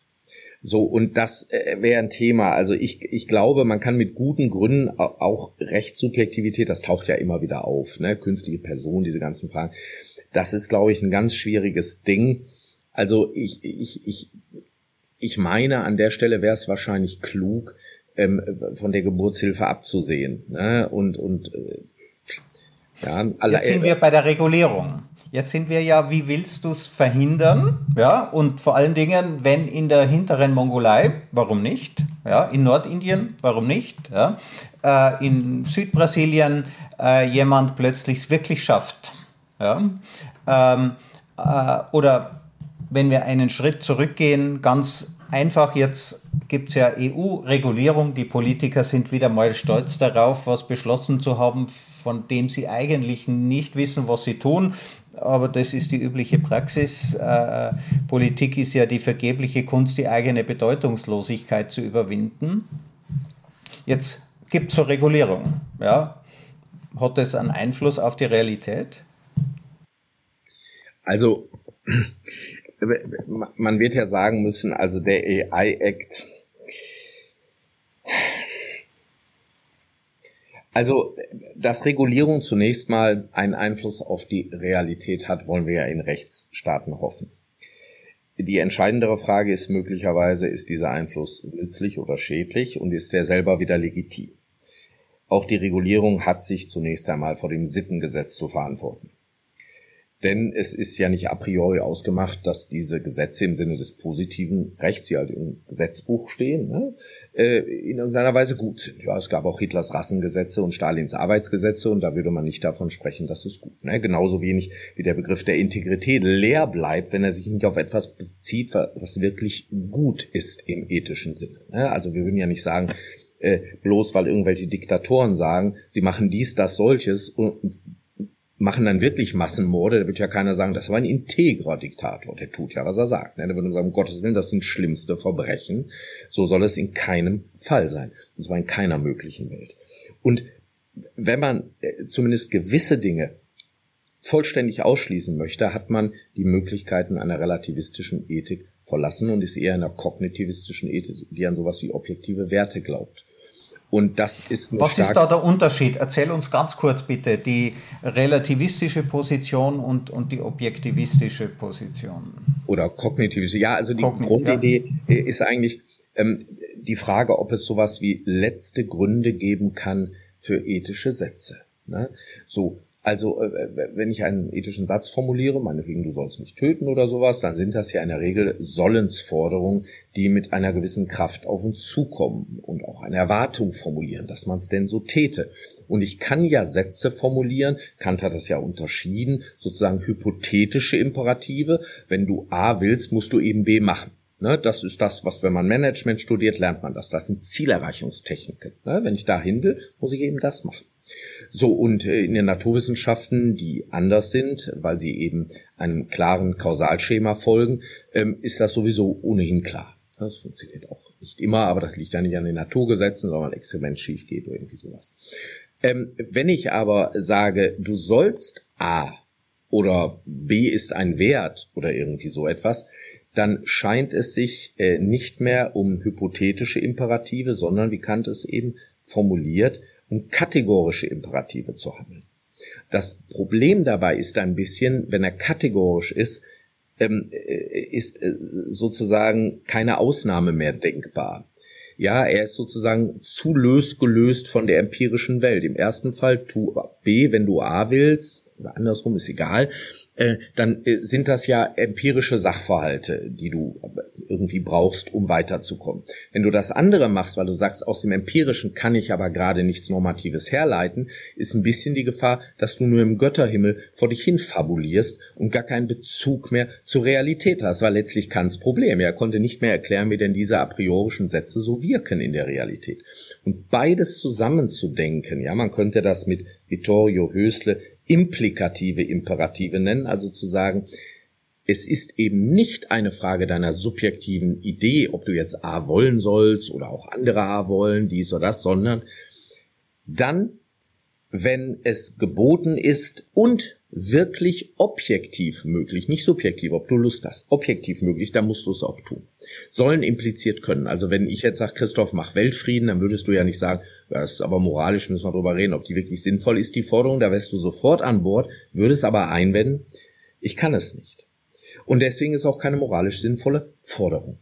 Speaker 1: So, und das äh, wäre ein Thema. Also ich, ich glaube, man kann mit guten Gründen auch Rechtssubjektivität, das taucht ja immer wieder auf, ne? künstliche Person, diese ganzen Fragen. Das ist, glaube ich, ein ganz schwieriges Ding also ich, ich, ich, ich meine, an der Stelle wäre es wahrscheinlich klug, ähm, von der Geburtshilfe abzusehen. Ne? Und, und äh,
Speaker 2: ja, Jetzt sind wir bei der Regulierung. Jetzt sind wir ja, wie willst du es verhindern? Ja, und vor allen Dingen, wenn in der hinteren Mongolei, warum nicht? Ja, in Nordindien, warum nicht? Ja, äh, in Südbrasilien äh, jemand plötzlich es wirklich schafft. Ja, ähm, äh, oder wenn wir einen Schritt zurückgehen, ganz einfach, jetzt gibt es ja EU-Regulierung, die Politiker sind wieder mal stolz darauf, was beschlossen zu haben, von dem sie eigentlich nicht wissen, was sie tun. Aber das ist die übliche Praxis. Äh, Politik ist ja die vergebliche Kunst, die eigene Bedeutungslosigkeit zu überwinden. Jetzt gibt es so Regulierung. Ja? Hat das einen Einfluss auf die Realität?
Speaker 1: Also man wird ja sagen müssen, also der AI Act, also, dass Regulierung zunächst mal einen Einfluss auf die Realität hat, wollen wir ja in Rechtsstaaten hoffen. Die entscheidendere Frage ist möglicherweise, ist dieser Einfluss nützlich oder schädlich und ist der selber wieder legitim? Auch die Regulierung hat sich zunächst einmal vor dem Sittengesetz zu verantworten. Denn es ist ja nicht a priori ausgemacht, dass diese Gesetze im Sinne des positiven Rechts, die halt im Gesetzbuch stehen, ne, äh, in irgendeiner Weise gut sind. Ja, es gab auch Hitlers Rassengesetze und Stalins Arbeitsgesetze und da würde man nicht davon sprechen, dass es gut. Ne? Genauso wenig wie der Begriff der Integrität leer bleibt, wenn er sich nicht auf etwas bezieht, was wirklich gut ist im ethischen Sinne. Ne? Also wir würden ja nicht sagen, äh, bloß weil irgendwelche Diktatoren sagen, sie machen dies, das, solches und machen dann wirklich Massenmorde, da wird ja keiner sagen, das war ein integrer Diktator, der tut ja, was er sagt. Ne? Der würde sagen, um Gottes Willen, das sind schlimmste Verbrechen. So soll es in keinem Fall sein. Und zwar in keiner möglichen Welt. Und wenn man äh, zumindest gewisse Dinge vollständig ausschließen möchte, hat man die Möglichkeiten einer relativistischen Ethik verlassen und ist eher einer kognitivistischen Ethik, die an sowas wie objektive Werte glaubt. Und das ist
Speaker 2: Was ist da der Unterschied? Erzähl uns ganz kurz bitte die relativistische Position und, und die objektivistische Position.
Speaker 1: Oder kognitive. Ja, also die Kogn Grundidee ja. ist eigentlich ähm, die Frage, ob es sowas wie letzte Gründe geben kann für ethische Sätze. Ne? So, also, äh, wenn ich einen ethischen Satz formuliere, meinetwegen, du sollst nicht töten oder sowas, dann sind das ja in der Regel Sollensforderungen, die mit einer gewissen Kraft auf uns zukommen und auch eine Erwartung formulieren, dass man es denn so täte. Und ich kann ja Sätze formulieren, Kant hat das ja unterschieden, sozusagen hypothetische Imperative. Wenn du A willst, musst du eben B machen. Ne, das ist das, was, wenn man Management studiert, lernt man das. Das sind Zielerreichungstechniken. Ne, wenn ich dahin will, muss ich eben das machen. So, und äh, in den Naturwissenschaften, die anders sind, weil sie eben einem klaren Kausalschema folgen, ähm, ist das sowieso ohnehin klar. Das funktioniert auch nicht immer, aber das liegt ja nicht an den Naturgesetzen, sondern ein Experiment schief geht oder irgendwie sowas. Ähm, wenn ich aber sage, du sollst A oder B ist ein Wert oder irgendwie so etwas, dann scheint es sich äh, nicht mehr um hypothetische Imperative, sondern wie Kant es eben formuliert, um kategorische Imperative zu handeln. Das Problem dabei ist ein bisschen, wenn er kategorisch ist, ähm, äh, ist äh, sozusagen keine Ausnahme mehr denkbar. Ja, er ist sozusagen zu lösgelöst von der empirischen Welt. Im ersten Fall tu B, wenn du A willst, oder andersrum ist egal. Äh, dann äh, sind das ja empirische Sachverhalte, die du irgendwie brauchst, um weiterzukommen. Wenn du das andere machst, weil du sagst, aus dem Empirischen kann ich aber gerade nichts Normatives herleiten, ist ein bisschen die Gefahr, dass du nur im Götterhimmel vor dich hin fabulierst und gar keinen Bezug mehr zur Realität hast, weil letztlich Kants Problem. Er konnte nicht mehr erklären, wie denn diese a priorischen Sätze so wirken in der Realität. Und beides zusammenzudenken, ja, man könnte das mit Vittorio Hösle implikative Imperative nennen, also zu sagen, es ist eben nicht eine Frage deiner subjektiven Idee, ob du jetzt A wollen sollst oder auch andere A wollen, dies oder das, sondern dann, wenn es geboten ist und wirklich objektiv möglich, nicht subjektiv, ob du Lust hast, objektiv möglich, dann musst du es auch tun. Sollen impliziert können. Also wenn ich jetzt sage, Christoph, mach Weltfrieden, dann würdest du ja nicht sagen, ja, das ist aber moralisch, müssen wir drüber reden, ob die wirklich sinnvoll ist, die Forderung, da wärst du sofort an Bord, würdest aber einwenden, ich kann es nicht. Und deswegen ist auch keine moralisch sinnvolle Forderung.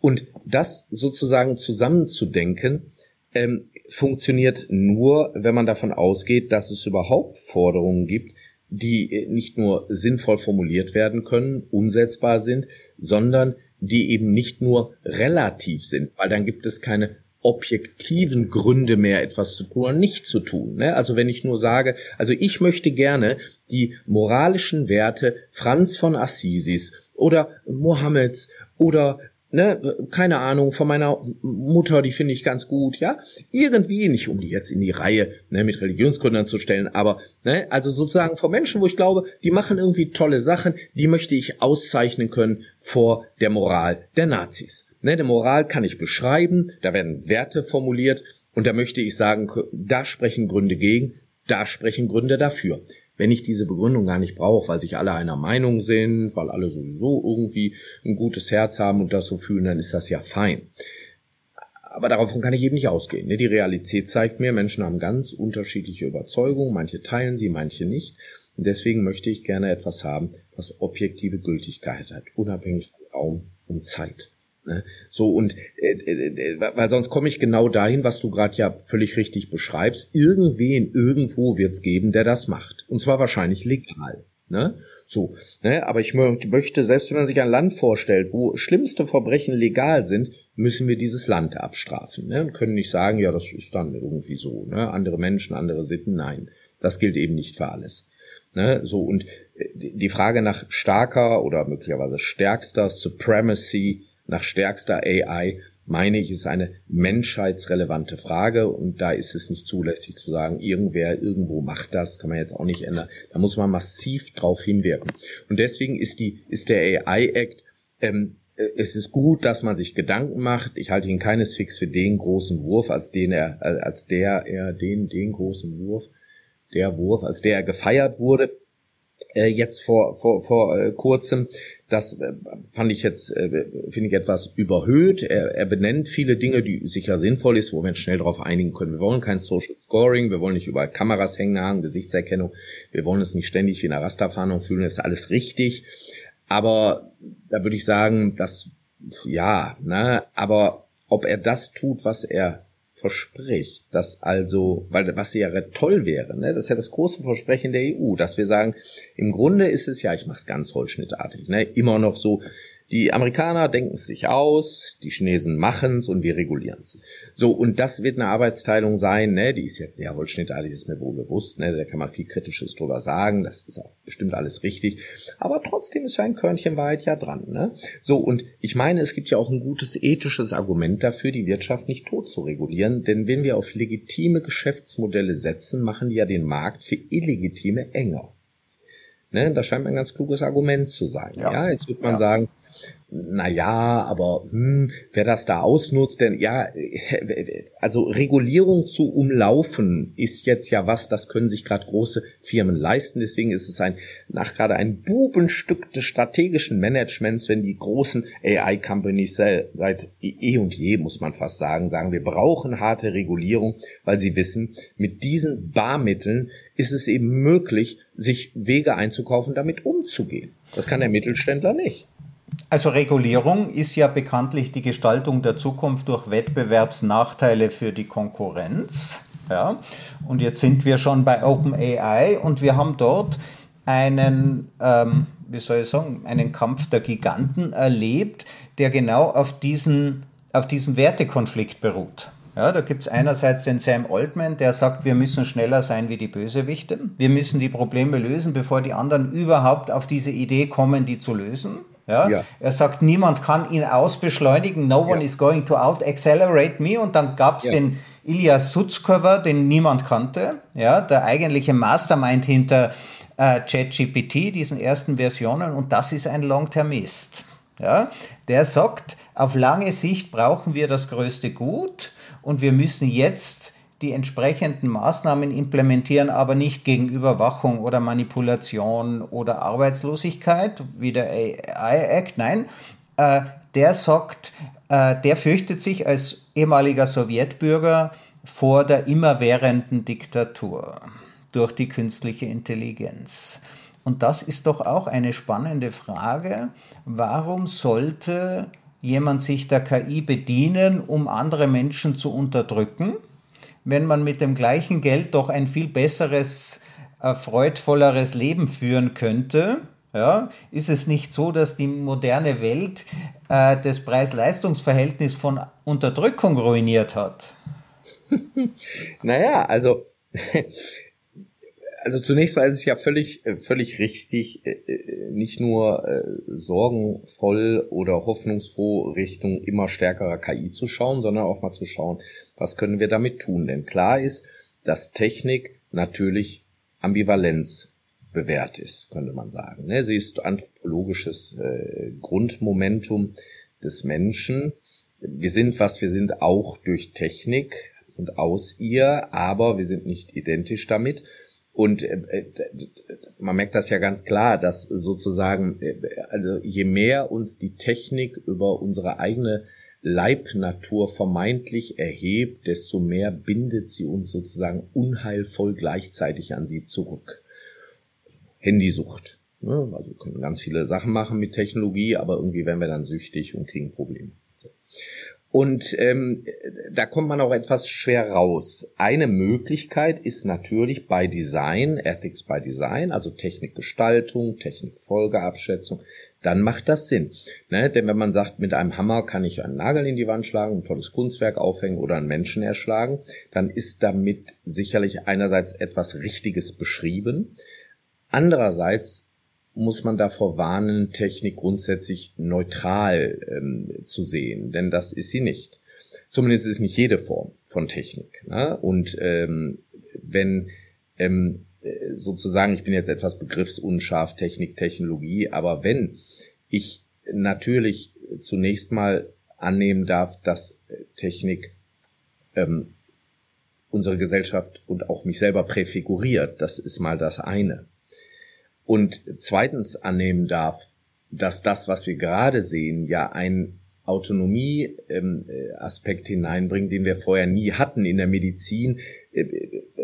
Speaker 1: Und das sozusagen zusammenzudenken, ähm, funktioniert nur, wenn man davon ausgeht, dass es überhaupt Forderungen gibt, die äh, nicht nur sinnvoll formuliert werden können, umsetzbar sind, sondern die eben nicht nur relativ sind, weil dann gibt es keine objektiven Gründe mehr, etwas zu tun oder nicht zu tun. Ne? Also wenn ich nur sage, also ich möchte gerne die moralischen Werte Franz von Assisis oder Mohammeds oder ne, keine Ahnung, von meiner Mutter, die finde ich ganz gut, ja, irgendwie, nicht um die jetzt in die Reihe ne, mit Religionsgründern zu stellen, aber ne, also sozusagen von Menschen, wo ich glaube, die machen irgendwie tolle Sachen, die möchte ich auszeichnen können vor der Moral der Nazis. Ne, der Moral kann ich beschreiben, da werden Werte formuliert und da möchte ich sagen, da sprechen Gründe gegen, da sprechen Gründe dafür. Wenn ich diese Begründung gar nicht brauche, weil sich alle einer Meinung sind, weil alle sowieso irgendwie ein gutes Herz haben und das so fühlen, dann ist das ja fein. Aber davon kann ich eben nicht ausgehen. Ne? Die Realität zeigt mir, Menschen haben ganz unterschiedliche Überzeugungen, manche teilen sie, manche nicht. Und deswegen möchte ich gerne etwas haben, was objektive Gültigkeit hat, unabhängig von Raum und Zeit. Ne? So und äh, weil sonst komme ich genau dahin, was du gerade ja völlig richtig beschreibst. Irgendwen irgendwo wird's geben, der das macht und zwar wahrscheinlich legal. Ne? So, ne? aber ich möchte, selbst wenn man sich ein Land vorstellt, wo schlimmste Verbrechen legal sind, müssen wir dieses Land abstrafen. Ne? Und können nicht sagen, ja, das ist dann irgendwie so. Ne? Andere Menschen, andere Sitten, nein, das gilt eben nicht für alles. Ne? So und äh, die Frage nach starker oder möglicherweise stärkster Supremacy nach stärkster AI, meine ich, ist eine menschheitsrelevante Frage und da ist es nicht zulässig zu sagen, irgendwer irgendwo macht das, kann man jetzt auch nicht ändern. Da muss man massiv drauf hinwirken. Und deswegen ist die, ist der AI Act, ähm, äh, es ist gut, dass man sich Gedanken macht. Ich halte ihn keineswegs für den großen Wurf, als den er, äh, als der er den, den großen Wurf, der Wurf, als der er gefeiert wurde äh, jetzt vor vor vor äh, kurzem das äh, fand ich jetzt äh, finde ich etwas überhöht. Er, er benennt viele Dinge die sicher sinnvoll ist wo wir uns schnell darauf einigen können. Wir wollen kein Social Scoring wir wollen nicht überall Kameras hängen haben Gesichtserkennung. Wir wollen es nicht ständig wie in einer Rasterfahndung fühlen das ist alles richtig. Aber da würde ich sagen dass ja ne aber ob er das tut was er verspricht, dass also, weil was ja toll wäre, ne, das ist ja das große Versprechen der EU, dass wir sagen, im Grunde ist es ja, ich mach's ganz holzschnittartig, ne, immer noch so, die Amerikaner denken es sich aus, die Chinesen machen es und wir regulieren es. So, und das wird eine Arbeitsteilung sein, ne? die ist jetzt sehr holzschnittartig, ist mir wohl bewusst, ne? da kann man viel Kritisches drüber sagen, das ist auch bestimmt alles richtig, aber trotzdem ist ja ein Körnchen Wahrheit ja dran. Ne? So, und ich meine, es gibt ja auch ein gutes ethisches Argument dafür, die Wirtschaft nicht tot zu regulieren, denn wenn wir auf legitime Geschäftsmodelle setzen, machen die ja den Markt für illegitime enger. Ne, das scheint mir ein ganz kluges Argument zu sein. Ja, ja jetzt wird man ja. sagen, na ja, aber hm, wer das da ausnutzt, denn ja, also Regulierung zu umlaufen ist jetzt ja was, das können sich gerade große Firmen leisten. Deswegen ist es ein nach gerade ein Bubenstück des strategischen Managements, wenn die großen AI-Companies seit eh und je, muss man fast sagen, sagen, wir brauchen harte Regulierung, weil sie wissen, mit diesen Barmitteln ist es eben möglich, sich Wege einzukaufen, damit umzugehen. Das kann der Mittelständler nicht.
Speaker 2: Also Regulierung ist ja bekanntlich die Gestaltung der Zukunft durch Wettbewerbsnachteile für die Konkurrenz. Ja. Und jetzt sind wir schon bei OpenAI und wir haben dort einen, ähm, wie soll ich sagen, einen Kampf der Giganten erlebt, der genau auf, diesen, auf diesem Wertekonflikt beruht. Ja, da gibt es einerseits den Sam Altman, der sagt, wir müssen schneller sein wie die Bösewichte. Wir müssen die Probleme lösen, bevor die anderen überhaupt auf diese Idee kommen, die zu lösen. Ja? ja? Er sagt, niemand kann ihn ausbeschleunigen, no one ja. is going to out-accelerate me. Und dann gab es ja. den Ilias Sutzcover, den niemand kannte, ja, der eigentliche Mastermind hinter äh, ChatGPT, diesen ersten Versionen. Und das ist ein Long-Termist. Ja? Der sagt, auf lange Sicht brauchen wir das größte Gut und wir müssen jetzt die entsprechenden Maßnahmen implementieren, aber nicht gegen Überwachung oder Manipulation oder Arbeitslosigkeit, wie der AI-Act, nein, äh, der sagt, äh, der fürchtet sich als ehemaliger Sowjetbürger vor der immerwährenden Diktatur durch die künstliche Intelligenz. Und das ist doch auch eine spannende Frage. Warum sollte jemand sich der KI bedienen, um andere Menschen zu unterdrücken? Wenn man mit dem gleichen Geld doch ein viel besseres, äh, freudvolleres Leben führen könnte. Ja, ist es nicht so, dass die moderne Welt äh, das Preis-Leistungs-Verhältnis von Unterdrückung ruiniert hat?
Speaker 1: naja, also also zunächst mal ist es ja völlig, äh, völlig richtig, äh, äh, nicht nur sorgenvoll oder hoffnungsfroh Richtung immer stärkerer KI zu schauen, sondern auch mal zu schauen, was können wir damit tun. Denn klar ist, dass Technik natürlich Ambivalenz bewährt ist, könnte man sagen. Ne? Sie ist anthropologisches Grundmomentum des Menschen. Wir sind, was wir sind, auch durch Technik und aus ihr, aber wir sind nicht identisch damit. Und äh, äh man merkt das ja ganz klar, dass sozusagen, äh, also je mehr uns die Technik über unsere eigene Leibnatur vermeintlich erhebt, desto mehr bindet sie uns sozusagen unheilvoll gleichzeitig an sie zurück. Handysucht. Ne? Also können ganz viele Sachen machen mit Technologie, aber irgendwie werden wir dann süchtig und kriegen Probleme. So. Und ähm, da kommt man auch etwas schwer raus. Eine Möglichkeit ist natürlich bei Design, Ethics by Design, also Technikgestaltung, Technikfolgeabschätzung, dann macht das Sinn. Ne? Denn wenn man sagt, mit einem Hammer kann ich einen Nagel in die Wand schlagen, ein tolles Kunstwerk aufhängen oder einen Menschen erschlagen, dann ist damit sicherlich einerseits etwas Richtiges beschrieben. Andererseits muss man davor warnen, Technik grundsätzlich neutral ähm, zu sehen, denn das ist sie nicht. Zumindest ist nicht jede Form von Technik. Ne? Und ähm, wenn ähm, sozusagen, ich bin jetzt etwas begriffsunscharf, Technik, Technologie, aber wenn ich natürlich zunächst mal annehmen darf, dass Technik ähm, unsere Gesellschaft und auch mich selber präfiguriert, das ist mal das eine und zweitens annehmen darf, dass das, was wir gerade sehen, ja ein Autonomie-Aspekt ähm, hineinbringt, den wir vorher nie hatten in der Medizin. Äh,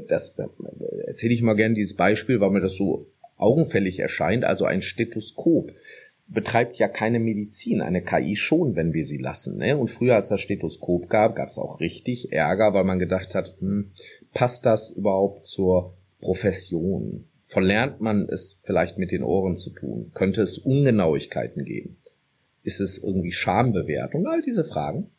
Speaker 1: das äh, erzähle ich mal gerne dieses Beispiel, weil mir das so augenfällig erscheint. Also ein Stethoskop betreibt ja keine Medizin, eine KI schon, wenn wir sie lassen. Ne? Und früher, als das Stethoskop gab, gab es auch richtig Ärger, weil man gedacht hat, hm, passt das überhaupt zur Profession? Verlernt man es vielleicht mit den Ohren zu tun? Könnte es Ungenauigkeiten geben? Ist es irgendwie Schambewertung? All diese Fragen.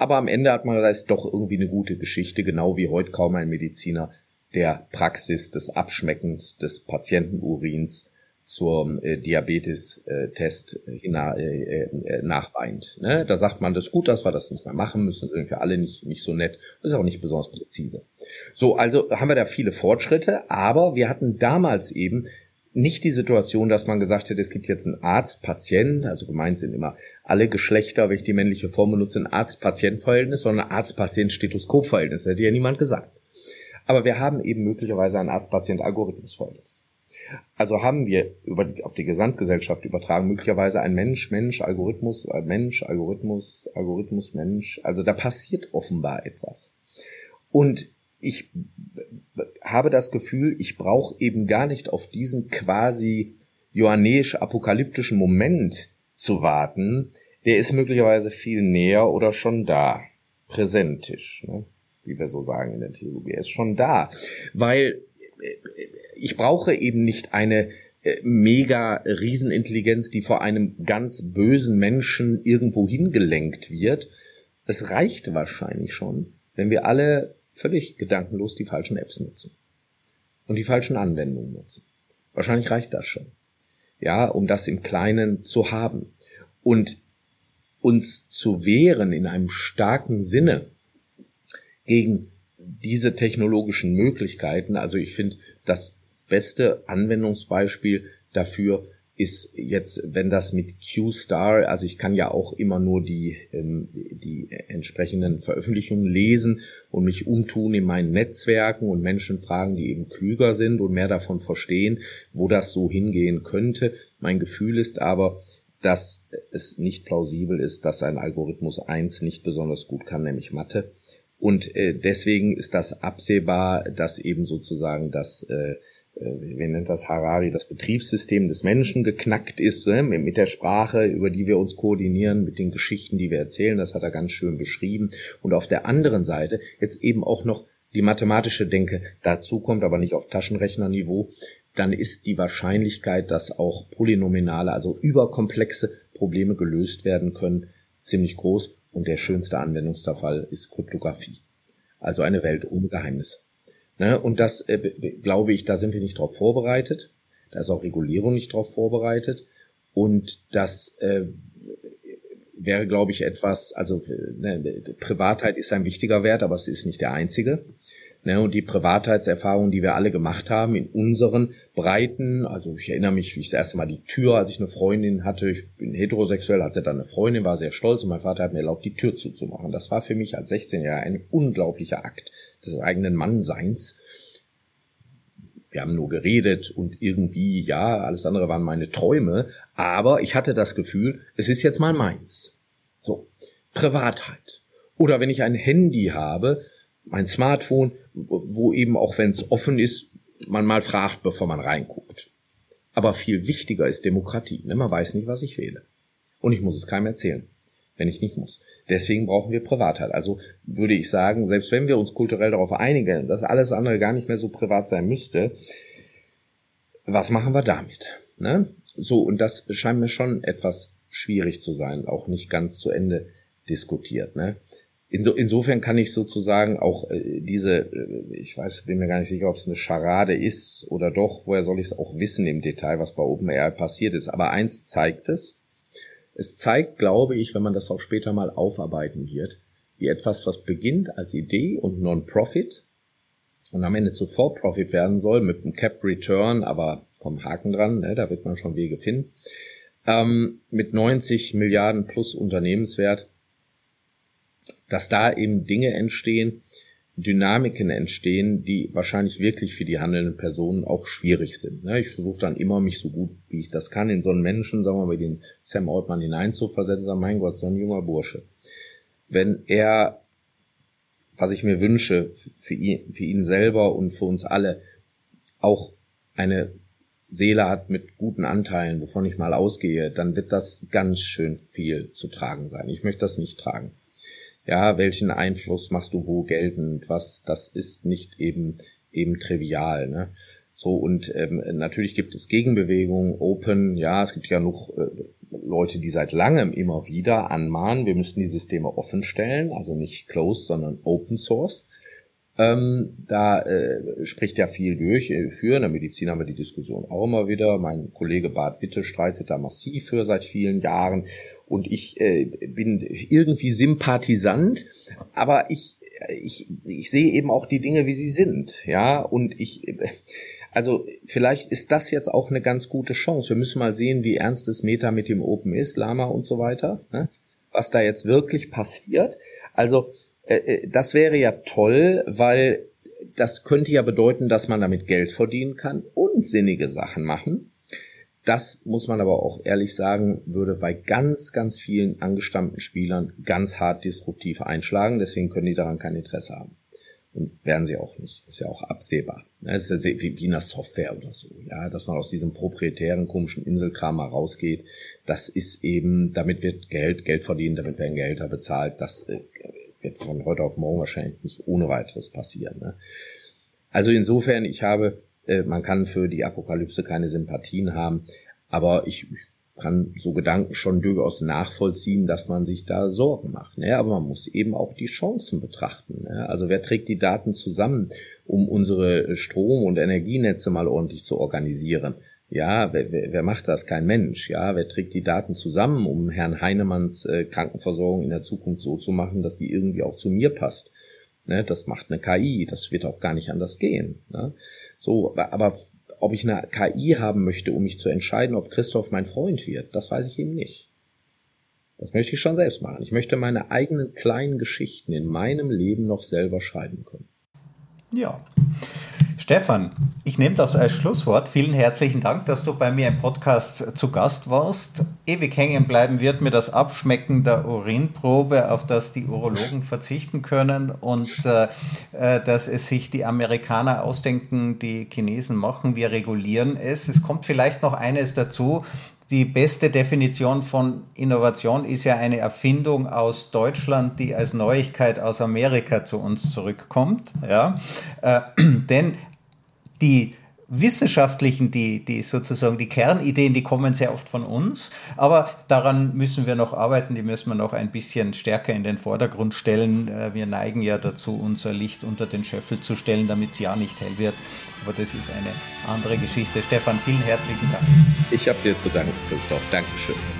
Speaker 1: Aber am Ende hat man gesagt, es ist doch irgendwie eine gute Geschichte, genau wie heute kaum ein Mediziner der Praxis des Abschmeckens des Patientenurins zur äh, Diabetes-Test äh, äh, äh, nachweint. Ne? Da sagt man, das ist gut, dass wir das nicht mehr machen müssen, das ist für alle nicht, nicht so nett, das ist auch nicht besonders präzise. So, also haben wir da viele Fortschritte, aber wir hatten damals eben nicht die Situation, dass man gesagt hätte, es gibt jetzt einen Arzt-Patient, also gemeint sind immer alle Geschlechter, wenn ich die männliche Form benutze, ein Arzt-Patient-Verhältnis, sondern Arzt-Patient-Stethoskop-Verhältnis, hätte ja niemand gesagt. Aber wir haben eben möglicherweise ein Arzt-Patient-Algorithmus-Verhältnis. Also haben wir über die, auf die Gesamtgesellschaft übertragen möglicherweise ein Mensch, Mensch, Algorithmus, Mensch, Algorithmus, Algorithmus, Mensch. Also da passiert offenbar etwas. Und ich habe das Gefühl, ich brauche eben gar nicht auf diesen quasi johannäisch-apokalyptischen Moment zu warten. Der ist möglicherweise viel näher oder schon da. Präsentisch, ne? wie wir so sagen in der Theologie. Er ist schon da. Weil äh, ich brauche eben nicht eine äh, mega Riesenintelligenz, die vor einem ganz bösen Menschen irgendwo hingelenkt wird. Es reicht wahrscheinlich schon, wenn wir alle völlig gedankenlos die falschen Apps nutzen und die falschen Anwendungen nutzen. Wahrscheinlich reicht das schon. Ja, um das im Kleinen zu haben und uns zu wehren in einem starken Sinne gegen diese technologischen Möglichkeiten. Also ich finde, das beste Anwendungsbeispiel dafür ist jetzt, wenn das mit Q-Star, also ich kann ja auch immer nur die, ähm, die entsprechenden Veröffentlichungen lesen und mich umtun in meinen Netzwerken und Menschen fragen, die eben klüger sind und mehr davon verstehen, wo das so hingehen könnte. Mein Gefühl ist aber, dass es nicht plausibel ist, dass ein Algorithmus eins nicht besonders gut kann, nämlich Mathe. Und äh, deswegen ist das absehbar, dass eben sozusagen das äh, äh, wie nennt das Harari, das Betriebssystem des Menschen geknackt ist, ne? mit der Sprache, über die wir uns koordinieren, mit den Geschichten, die wir erzählen, das hat er ganz schön beschrieben. Und auf der anderen Seite jetzt eben auch noch die mathematische Denke dazu kommt, aber nicht auf Taschenrechnerniveau, dann ist die Wahrscheinlichkeit, dass auch polynominale, also überkomplexe Probleme gelöst werden können, ziemlich groß. Und der schönste Anwendungsfall ist Kryptographie. Also eine Welt ohne Geheimnisse. Ne? Und das, äh, glaube ich, da sind wir nicht darauf vorbereitet. Da ist auch Regulierung nicht darauf vorbereitet. Und das äh, wäre, glaube ich, etwas, also ne, Privatheit ist ein wichtiger Wert, aber es ist nicht der einzige. Ne, und die Privatheitserfahrungen, die wir alle gemacht haben in unseren Breiten, also ich erinnere mich, wie ich das erste Mal die Tür, als ich eine Freundin hatte, ich bin heterosexuell, hatte dann eine Freundin, war sehr stolz und mein Vater hat mir erlaubt, die Tür zuzumachen. Das war für mich als 16-Jähriger ein unglaublicher Akt des eigenen Mannseins. Wir haben nur geredet und irgendwie, ja, alles andere waren meine Träume, aber ich hatte das Gefühl, es ist jetzt mal meins. So, Privatheit. Oder wenn ich ein Handy habe, mein Smartphone, wo eben auch wenn es offen ist, man mal fragt, bevor man reinguckt. Aber viel wichtiger ist Demokratie. Ne? Man weiß nicht, was ich wähle. Und ich muss es keinem erzählen, wenn ich nicht muss. Deswegen brauchen wir Privatheit. Also würde ich sagen, selbst wenn wir uns kulturell darauf einigen, dass alles andere gar nicht mehr so privat sein müsste, was machen wir damit? Ne? So, und das scheint mir schon etwas schwierig zu sein, auch nicht ganz zu Ende diskutiert. Ne? Inso, insofern kann ich sozusagen auch äh, diese, äh, ich weiß, bin mir gar nicht sicher, ob es eine Scharade ist oder doch, woher soll ich es auch wissen im Detail, was bei OpenAI passiert ist. Aber eins zeigt es. Es zeigt, glaube ich, wenn man das auch später mal aufarbeiten wird, wie etwas, was beginnt als Idee und Non-Profit und am Ende zu For-Profit werden soll mit einem Cap Return, aber vom Haken dran, ne, da wird man schon Wege finden, ähm, mit 90 Milliarden plus Unternehmenswert dass da eben Dinge entstehen, Dynamiken entstehen, die wahrscheinlich wirklich für die handelnden Personen auch schwierig sind. Ne? Ich versuche dann immer, mich so gut wie ich das kann, in so einen Menschen, sagen wir mal, den Sam Altman hineinzuversetzen, sagen, mein Gott, so ein junger Bursche. Wenn er, was ich mir wünsche, für ihn, für ihn selber und für uns alle, auch eine Seele hat mit guten Anteilen, wovon ich mal ausgehe, dann wird das ganz schön viel zu tragen sein. Ich möchte das nicht tragen ja, welchen Einfluss machst du wo geltend, was, das ist nicht eben, eben trivial, ne? So, und ähm, natürlich gibt es Gegenbewegungen, Open, ja, es gibt ja noch äh, Leute, die seit langem immer wieder anmahnen, wir müssten die Systeme offen stellen, also nicht closed, sondern Open Source. Ähm, da äh, spricht ja viel durch. Äh, für in der Medizin haben wir die Diskussion auch immer wieder. Mein Kollege Bart Witte streitet da massiv für seit vielen Jahren. Und ich äh, bin irgendwie sympathisant, aber ich ich, ich sehe eben auch die Dinge, wie sie sind, ja, und ich, also vielleicht ist das jetzt auch eine ganz gute Chance. Wir müssen mal sehen, wie ernst das Meta mit dem Open ist, Lama und so weiter, ne? was da jetzt wirklich passiert. Also äh, äh, das wäre ja toll, weil das könnte ja bedeuten, dass man damit Geld verdienen kann und sinnige Sachen machen. Das muss man aber auch ehrlich sagen, würde bei ganz, ganz vielen angestammten Spielern ganz hart disruptiv einschlagen. Deswegen können die daran kein Interesse haben. Und werden sie auch nicht. Ist ja auch absehbar. Das ist ja wie, wie in der Software oder so. Ja, dass man aus diesem proprietären, komischen Inselkram mal rausgeht. Das ist eben, damit wird Geld, Geld verdient, damit werden Gelder bezahlt. Das äh, wird von heute auf morgen wahrscheinlich nicht ohne weiteres passieren. Ne? Also insofern, ich habe, äh, man kann für die Apokalypse keine Sympathien haben, aber ich, ich kann so Gedanken schon durchaus nachvollziehen, dass man sich da Sorgen macht. Ne? Aber man muss eben auch die Chancen betrachten. Ne? Also wer trägt die Daten zusammen, um unsere Strom- und Energienetze mal ordentlich zu organisieren? Ja, wer, wer, wer macht das? Kein Mensch. Ja, wer trägt die Daten zusammen, um Herrn Heinemanns äh, Krankenversorgung in der Zukunft so zu machen, dass die irgendwie auch zu mir passt? Ne, das macht eine KI. Das wird auch gar nicht anders gehen. Ne? So, aber ob ich eine KI haben möchte, um mich zu entscheiden, ob Christoph mein Freund wird, das weiß ich eben nicht. Das möchte ich schon selbst machen. Ich möchte meine eigenen kleinen Geschichten in meinem Leben noch selber schreiben können.
Speaker 2: Ja. Stefan, ich nehme das als Schlusswort. Vielen herzlichen Dank, dass du bei mir im Podcast zu Gast warst. Ewig hängen bleiben wird mir das Abschmecken der Urinprobe, auf das die Urologen verzichten können und äh, äh, dass es sich die Amerikaner ausdenken, die Chinesen machen. Wir regulieren es. Es kommt vielleicht noch eines dazu die beste Definition von Innovation ist ja eine Erfindung aus Deutschland, die als Neuigkeit aus Amerika zu uns zurückkommt. Ja? Äh, denn die wissenschaftlichen, die, die sozusagen die Kernideen, die kommen sehr oft von uns, aber daran müssen wir noch arbeiten, die müssen wir noch ein bisschen stärker in den Vordergrund stellen. Äh, wir neigen ja dazu, unser Licht unter den Scheffel zu stellen, damit es ja nicht hell wird, aber das ist eine andere Geschichte. Stefan, vielen herzlichen Dank.
Speaker 1: Ich habe dir zu danken, Christoph. Dankeschön.